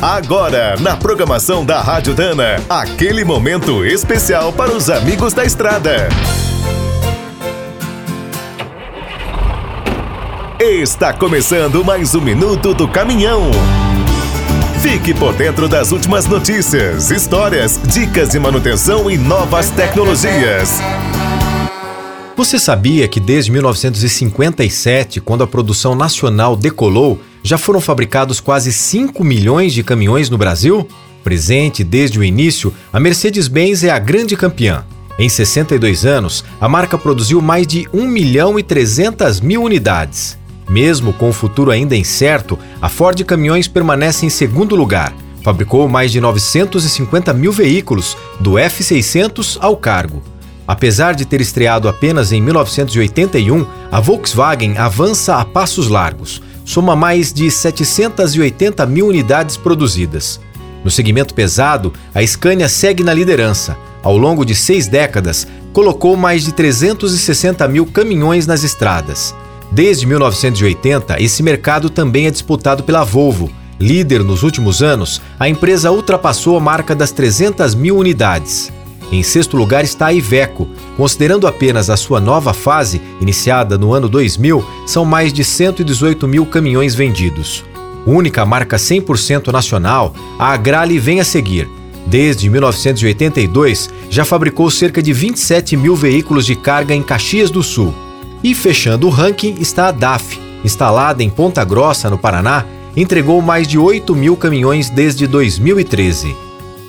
Agora, na programação da Rádio Dana, aquele momento especial para os amigos da estrada. Está começando mais um minuto do caminhão. Fique por dentro das últimas notícias, histórias, dicas de manutenção e novas tecnologias. Você sabia que desde 1957, quando a produção nacional decolou, já foram fabricados quase 5 milhões de caminhões no Brasil? Presente desde o início, a Mercedes-Benz é a grande campeã. Em 62 anos, a marca produziu mais de 1 milhão e 300 mil unidades. Mesmo com o futuro ainda incerto, a Ford Caminhões permanece em segundo lugar. Fabricou mais de 950 mil veículos, do F600 ao cargo. Apesar de ter estreado apenas em 1981, a Volkswagen avança a passos largos. Soma mais de 780 mil unidades produzidas. No segmento pesado, a Scania segue na liderança. Ao longo de seis décadas, colocou mais de 360 mil caminhões nas estradas. Desde 1980, esse mercado também é disputado pela Volvo. Líder nos últimos anos, a empresa ultrapassou a marca das 300 mil unidades. Em sexto lugar está a Iveco. Considerando apenas a sua nova fase, iniciada no ano 2000, são mais de 118 mil caminhões vendidos. Única marca 100% nacional, a Agrale vem a seguir. Desde 1982, já fabricou cerca de 27 mil veículos de carga em Caxias do Sul. E fechando o ranking está a DAF, instalada em Ponta Grossa, no Paraná, entregou mais de 8 mil caminhões desde 2013.